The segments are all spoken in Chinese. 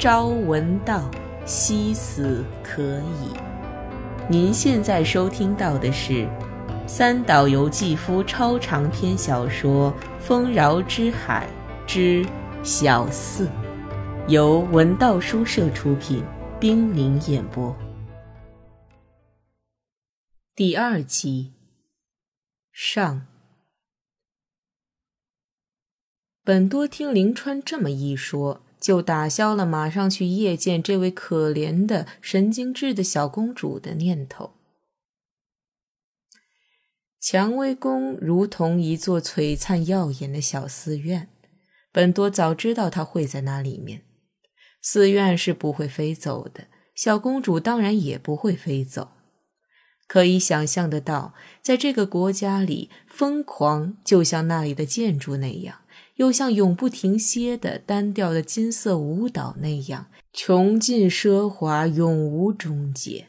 朝闻道，夕死可矣。您现在收听到的是三岛由纪夫超长篇小说《丰饶之海之小四》，由文道书社出品，冰凌演播。第二集上。本多听林川这么一说。就打消了马上去夜见这位可怜的神经质的小公主的念头。蔷薇宫如同一座璀璨耀眼的小寺院，本多早知道它会在那里面。寺院是不会飞走的，小公主当然也不会飞走。可以想象得到，在这个国家里，疯狂就像那里的建筑那样。又像永不停歇的单调的金色舞蹈那样穷尽奢华，永无终结。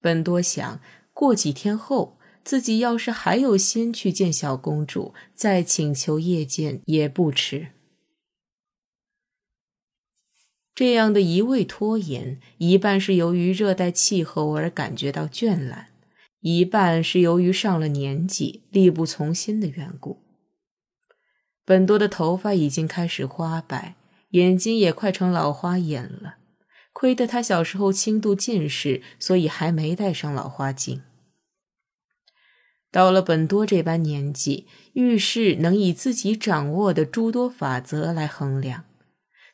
本多想过几天后，自己要是还有心去见小公主，再请求夜见也不迟。这样的一味拖延，一半是由于热带气候而感觉到倦懒，一半是由于上了年纪力不从心的缘故。本多的头发已经开始花白，眼睛也快成老花眼了。亏得他小时候轻度近视，所以还没戴上老花镜。到了本多这般年纪，遇事能以自己掌握的诸多法则来衡量，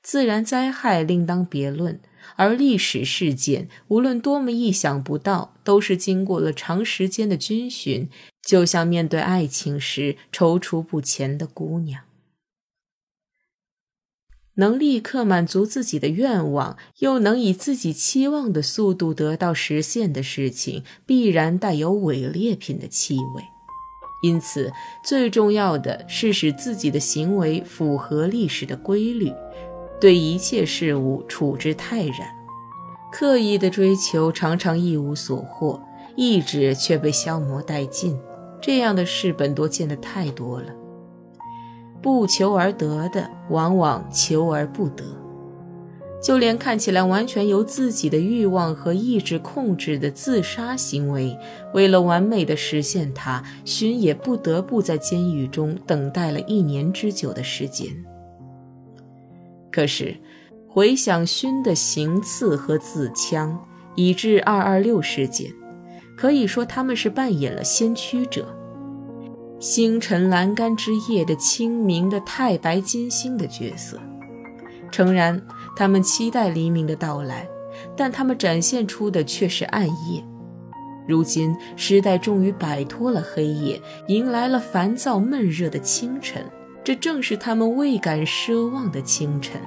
自然灾害另当别论。而历史事件，无论多么意想不到，都是经过了长时间的遵循，就像面对爱情时踌躇不前的姑娘。能立刻满足自己的愿望，又能以自己期望的速度得到实现的事情，必然带有伪劣品的气味。因此，最重要的是使自己的行为符合历史的规律。对一切事物处之泰然，刻意的追求常常一无所获，意志却被消磨殆尽。这样的事本多见得太多了。不求而得的，往往求而不得。就连看起来完全由自己的欲望和意志控制的自杀行为，为了完美的实现它，勋也不得不在监狱中等待了一年之久的时间。可是，回想勋的行刺和自枪，以致二二六事件，可以说他们是扮演了先驱者，星辰阑干之夜的清明的太白金星的角色。诚然，他们期待黎明的到来，但他们展现出的却是暗夜。如今，时代终于摆脱了黑夜，迎来了烦躁闷热的清晨。这正是他们未敢奢望的清晨。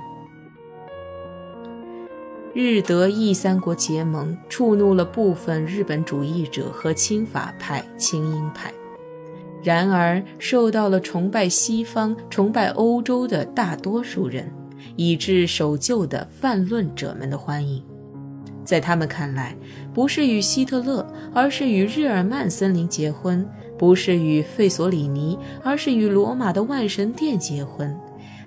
日德意三国结盟，触怒了部分日本主义者和亲法派、亲英派。然而，受到了崇拜西方、崇拜欧洲的大多数人，以致守旧的泛论者们的欢迎。在他们看来，不是与希特勒，而是与日耳曼森林结婚。不是与费索里尼，而是与罗马的万神殿结婚。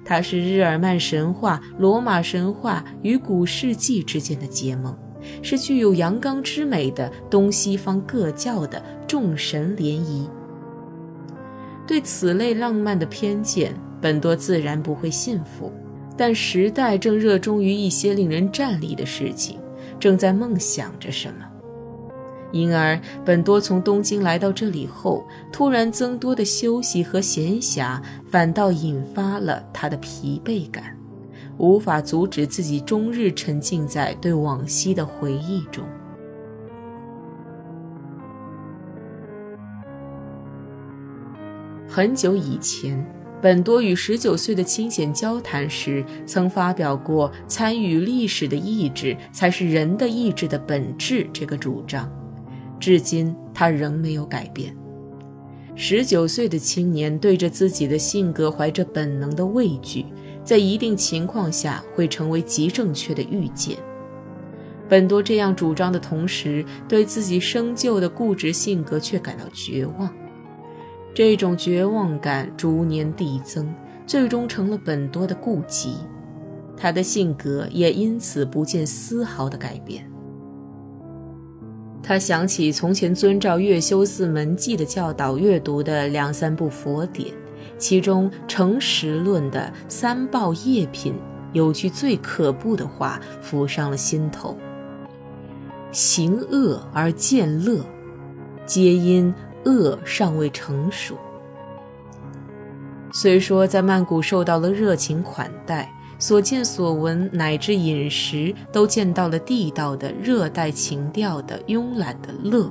它是日耳曼神话、罗马神话与古世纪之间的结盟，是具有阳刚之美的东西方各教的众神联谊。对此类浪漫的偏见，本多自然不会信服。但时代正热衷于一些令人战栗的事情，正在梦想着什么。因而，本多从东京来到这里后，突然增多的休息和闲暇，反倒引发了他的疲惫感，无法阻止自己终日沉浸在对往昔的回忆中。很久以前，本多与十九岁的清显交谈时，曾发表过“参与历史的意志才是人的意志的本质”这个主张。至今，他仍没有改变。十九岁的青年对着自己的性格怀着本能的畏惧，在一定情况下会成为极正确的预见。本多这样主张的同时，对自己生就的固执性格却感到绝望。这种绝望感逐年递增，最终成了本多的痼疾。他的性格也因此不见丝毫的改变。他想起从前遵照月修寺门迹的教导阅读的两三部佛典，其中《诚实论》的“三报业品”有句最可怖的话浮上了心头：“行恶而见乐，皆因恶尚未成熟。”虽说在曼谷受到了热情款待。所见所闻，乃至饮食，都见到了地道的热带情调的慵懒的乐，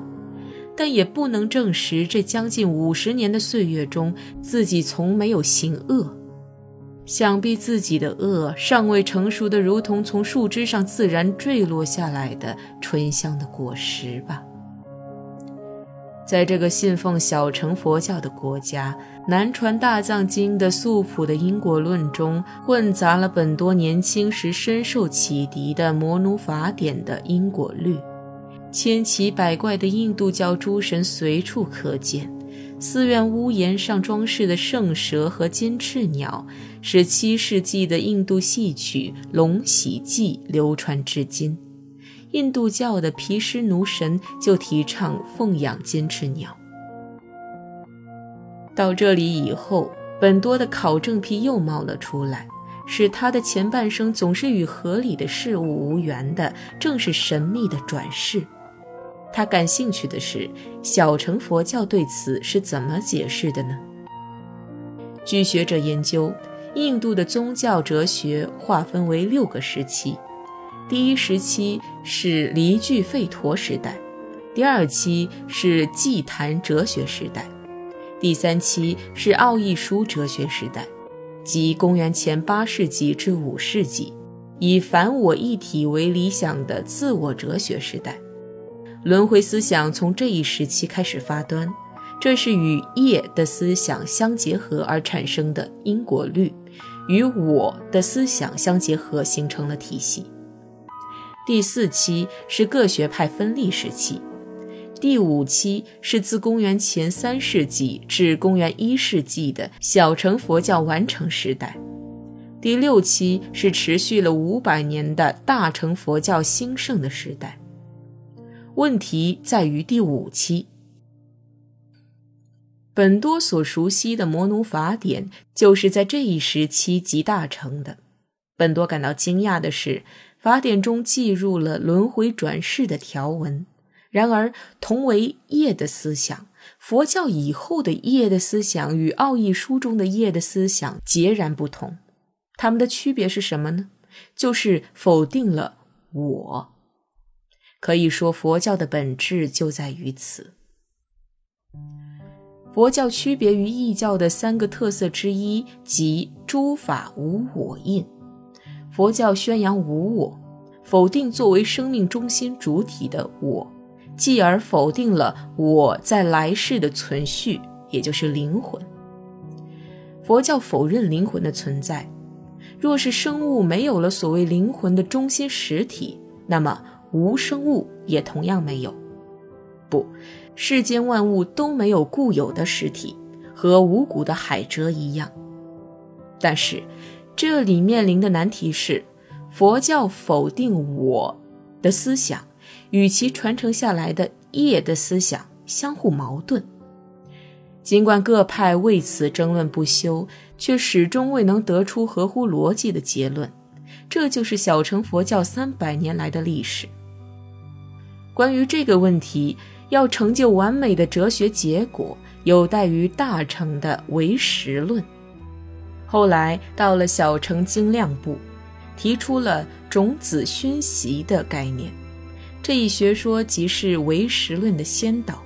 但也不能证实这将近五十年的岁月中，自己从没有行恶。想必自己的恶尚未成熟的，如同从树枝上自然坠落下来的醇香的果实吧。在这个信奉小乘佛教的国家，南传大藏经的素朴的因果论中，混杂了本多年轻时深受启迪的摩奴法典的因果律，千奇百怪的印度教诸神随处可见，寺院屋檐上装饰的圣蛇和金翅鸟，使七世纪的印度戏曲《龙喜记》流传至今。印度教的毗湿奴神就提倡奉养金翅鸟。到这里以后，本多的考证癖又冒了出来，使他的前半生总是与合理的事物无缘的，正是神秘的转世。他感兴趣的是，小乘佛教对此是怎么解释的呢？据学者研究，印度的宗教哲学划分为六个时期。第一时期是离句吠陀时代，第二期是祭坛哲学时代，第三期是奥义书哲学时代，即公元前八世纪至五世纪，以凡我一体为理想的自我哲学时代。轮回思想从这一时期开始发端，这是与业的思想相结合而产生的因果律，与我的思想相结合形成了体系。第四期是各学派分立时期，第五期是自公元前三世纪至公元一世纪的小乘佛教完成时代，第六期是持续了五百年的大乘佛教兴盛的时代。问题在于第五期，本多所熟悉的摩奴法典就是在这一时期集大成的。本多感到惊讶的是。法典中记入了轮回转世的条文，然而同为业的思想，佛教以后的业的思想与奥义书中的业的思想截然不同。它们的区别是什么呢？就是否定了我。可以说，佛教的本质就在于此。佛教区别于异教的三个特色之一，即诸法无我印。佛教宣扬无我，否定作为生命中心主体的我，继而否定了我在来世的存续，也就是灵魂。佛教否认灵魂的存在。若是生物没有了所谓灵魂的中心实体，那么无生物也同样没有。不，世间万物都没有固有的实体，和无骨的海蜇一样。但是。这里面临的难题是，佛教否定我的思想与其传承下来的业的思想相互矛盾。尽管各派为此争论不休，却始终未能得出合乎逻辑的结论。这就是小乘佛教三百年来的历史。关于这个问题，要成就完美的哲学结果，有待于大乘的唯识论。后来到了小乘精量部，提出了种子熏习的概念。这一学说即是唯识论的先导。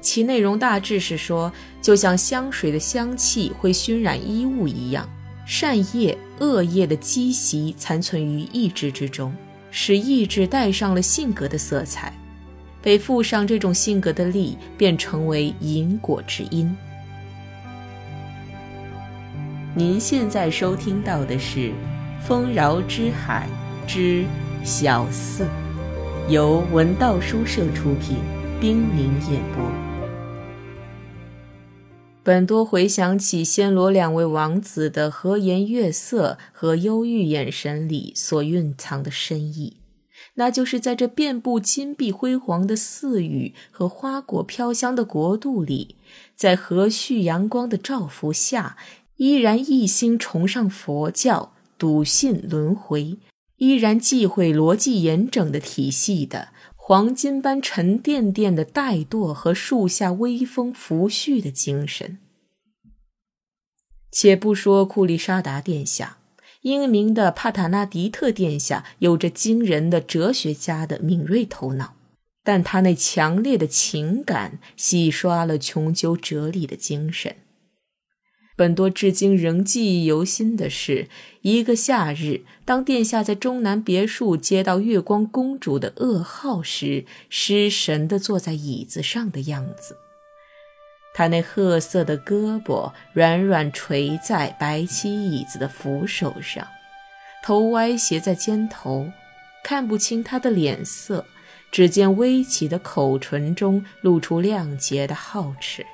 其内容大致是说，就像香水的香气会熏染衣物一样，善业、恶业的积习残存于意志之中，使意志带上了性格的色彩，被附上这种性格的力，便成为因果之因。您现在收听到的是《丰饶之海之小四》，由文道书社出品，冰凌演播。本多回想起暹罗两位王子的和颜悦色和忧郁眼神里所蕴藏的深意，那就是在这遍布金碧辉煌的寺宇和花果飘香的国度里，在和煦阳光的照拂下，依然一心崇尚佛教、笃信轮回，依然忌讳逻辑严整的体系的。黄金般沉甸甸的怠惰和树下微风拂絮的精神。且不说库利沙达殿下，英明的帕塔纳迪特殿下有着惊人的哲学家的敏锐头脑，但他那强烈的情感洗刷了穷究哲理的精神。本多至今仍记忆犹新的是，一个夏日，当殿下在中南别墅接到月光公主的噩耗时，失神地坐在椅子上的样子。他那褐色的胳膊软软垂在白漆椅子的扶手上，头歪斜在肩头，看不清他的脸色，只见微起的口唇中露出亮洁的皓齿。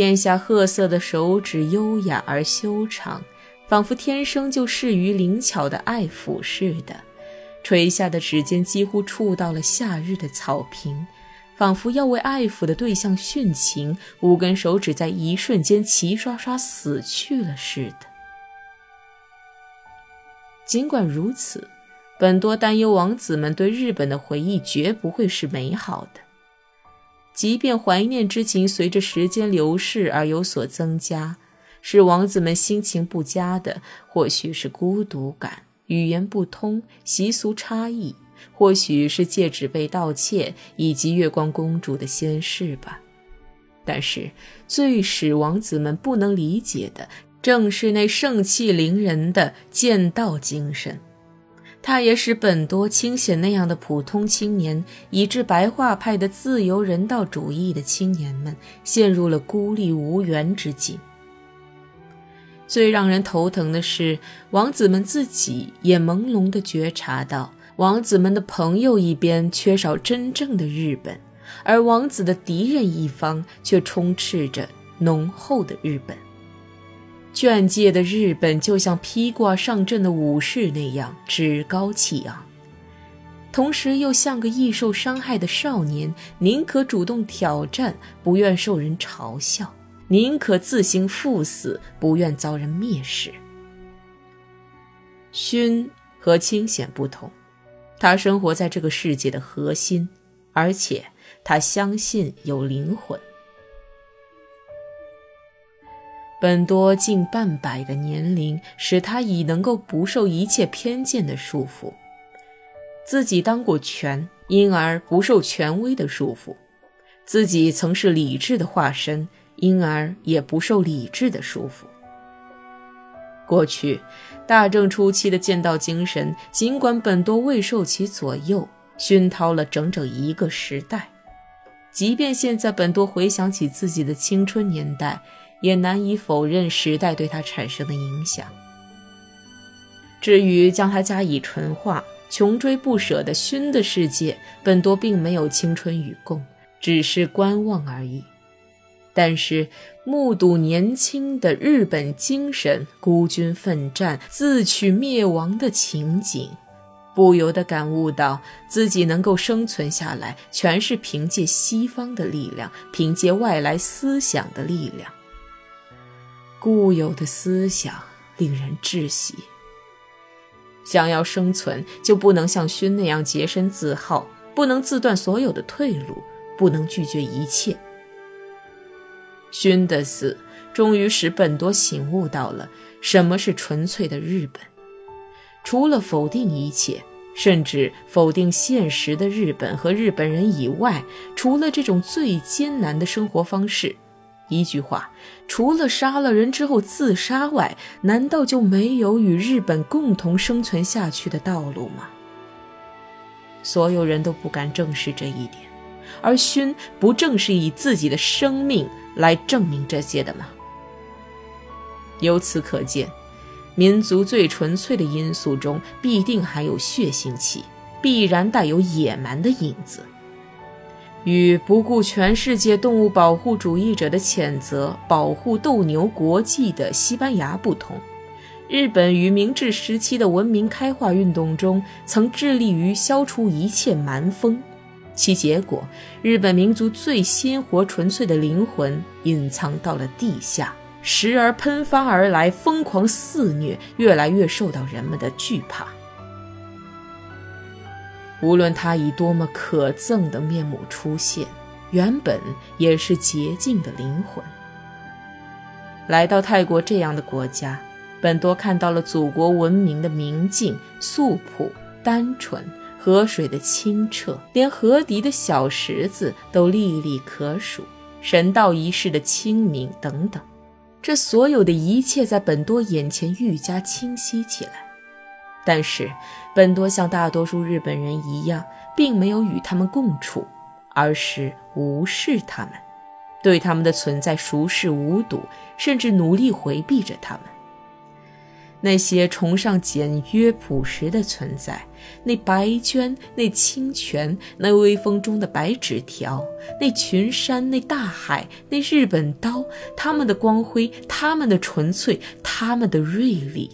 殿下褐色的手指优雅而修长，仿佛天生就适于灵巧的爱抚似的。垂下的指尖几乎触到了夏日的草坪，仿佛要为爱抚的对象殉情。五根手指在一瞬间齐刷刷死去了似的。尽管如此，本多担忧王子们对日本的回忆绝不会是美好的。即便怀念之情随着时间流逝而有所增加，使王子们心情不佳的，或许是孤独感、语言不通、习俗差异，或许是戒指被盗窃以及月光公主的仙逝吧。但是，最使王子们不能理解的，正是那盛气凌人的剑道精神。他也使本多清显那样的普通青年，以致白话派的自由人道主义的青年们陷入了孤立无援之境。最让人头疼的是，王子们自己也朦胧地觉察到，王子们的朋友一边缺少真正的日本，而王子的敌人一方却充斥着浓厚的日本。卷界的日本就像披挂上阵的武士那样趾高气昂，同时又像个易受伤害的少年，宁可主动挑战，不愿受人嘲笑；宁可自行赴死，不愿遭人蔑视。勋和清显不同，他生活在这个世界的核心，而且他相信有灵魂。本多近半百的年龄使他已能够不受一切偏见的束缚，自己当过权，因而不受权威的束缚；自己曾是理智的化身，因而也不受理智的束缚。过去大正初期的剑道精神，尽管本多未受其左右，熏陶了整整一个时代。即便现在本多回想起自己的青春年代，也难以否认时代对他产生的影响。至于将他加以纯化、穷追不舍的熏的世界，本多并没有青春与共，只是观望而已。但是目睹年轻的日本精神孤军奋战、自取灭亡的情景，不由得感悟到自己能够生存下来，全是凭借西方的力量，凭借外来思想的力量。固有的思想令人窒息。想要生存，就不能像勋那样洁身自好，不能自断所有的退路，不能拒绝一切。勋的死终于使本多醒悟到了什么是纯粹的日本。除了否定一切，甚至否定现实的日本和日本人以外，除了这种最艰难的生活方式。一句话，除了杀了人之后自杀外，难道就没有与日本共同生存下去的道路吗？所有人都不敢正视这一点，而勋不正是以自己的生命来证明这些的吗？由此可见，民族最纯粹的因素中必定含有血腥气，必然带有野蛮的影子。与不顾全世界动物保护主义者的谴责，保护斗牛国际的西班牙不同，日本于明治时期的文明开化运动中，曾致力于消除一切蛮风。其结果，日本民族最鲜活纯粹的灵魂隐藏到了地下，时而喷发而来，疯狂肆虐，越来越受到人们的惧怕。无论他以多么可憎的面目出现，原本也是洁净的灵魂。来到泰国这样的国家，本多看到了祖国文明的明净、素朴、单纯，河水的清澈，连河底的小石子都历历可数，神道仪式的清明等等，这所有的一切在本多眼前愈加清晰起来。但是，本多像大多数日本人一样，并没有与他们共处，而是无视他们，对他们的存在熟视无睹，甚至努力回避着他们。那些崇尚简约朴实的存在，那白绢，那清泉，那微风中的白纸条，那群山，那大海，那日本刀，他们的光辉，他们的纯粹，他们的锐利。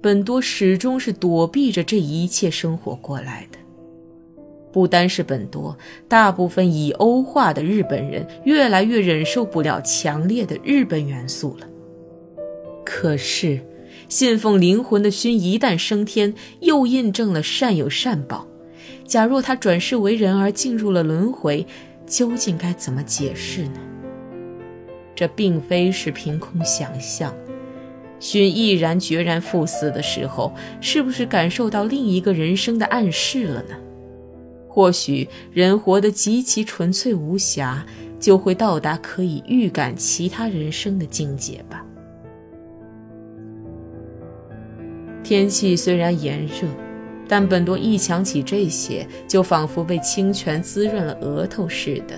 本多始终是躲避着这一切生活过来的。不单是本多，大部分已欧化的日本人越来越忍受不了强烈的日本元素了。可是，信奉灵魂的熏一旦升天，又印证了善有善报。假若他转世为人而进入了轮回，究竟该怎么解释呢？这并非是凭空想象。勋毅然决然赴死的时候，是不是感受到另一个人生的暗示了呢？或许人活得极其纯粹无瑕，就会到达可以预感其他人生的境界吧。天气虽然炎热，但本多一想起这些，就仿佛被清泉滋润了额头似的，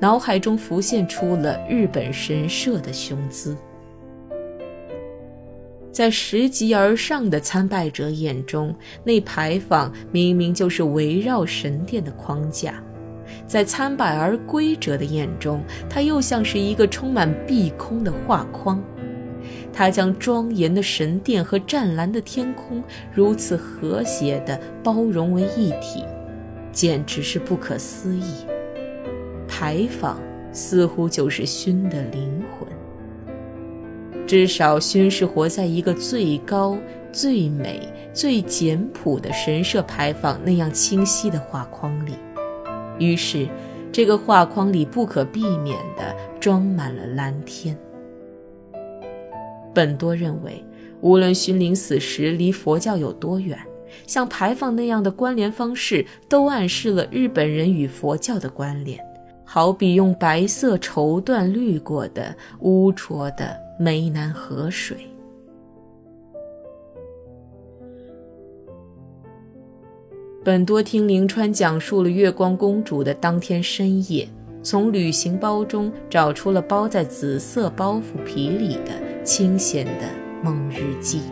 脑海中浮现出了日本神社的雄姿。在拾级而上的参拜者眼中，那牌坊明明就是围绕神殿的框架；在参拜而归者的眼中，它又像是一个充满碧空的画框。它将庄严的神殿和湛蓝的天空如此和谐地包容为一体，简直是不可思议。牌坊似乎就是熏的灵魂。至少，勋是活在一个最高、最美、最简朴的神社牌坊那样清晰的画框里。于是，这个画框里不可避免地装满了蓝天。本多认为，无论勋临死时离佛教有多远，像牌坊那样的关联方式，都暗示了日本人与佛教的关联。好比用白色绸缎滤过的污浊的湄南河水。本多听灵川讲述了月光公主的当天深夜，从旅行包中找出了包在紫色包袱皮里的清闲的梦日记。